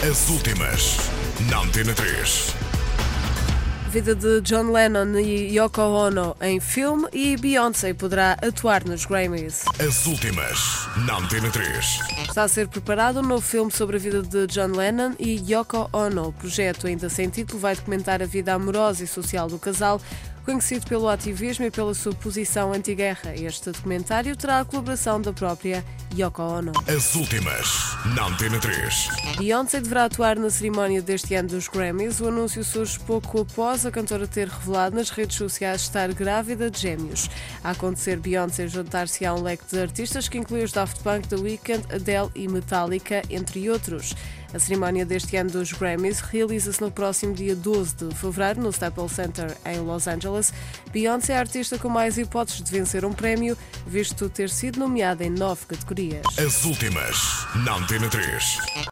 As últimas, na Antena 3. Vida de John Lennon e Yoko Ono em filme e Beyoncé poderá atuar nos Grammys. As últimas, na Antena 3. Está a ser preparado um novo filme sobre a vida de John Lennon e Yoko Ono. O projeto, ainda sem título, vai documentar a vida amorosa e social do casal, conhecido pelo ativismo e pela sua posição anti-guerra. Este documentário terá a colaboração da própria Yoko Ono. As últimas, na Antena 3. Beyoncé deverá atuar na cerimónia deste ano dos Grammys. O anúncio surge pouco após a cantora ter revelado nas redes sociais estar grávida de gêmeos. A acontecer, Beyoncé juntar-se a um leque de artistas que inclui os Daft Punk, The Weeknd, Adele e Metallica, entre outros. A cerimónia deste ano dos Grammys realiza-se no próximo dia 12 de fevereiro no Staples Center em Los Angeles. Beyoncé é a artista com mais hipóteses de vencer um prémio, visto ter sido nomeada em nove categorias. As últimas, na Antena 3.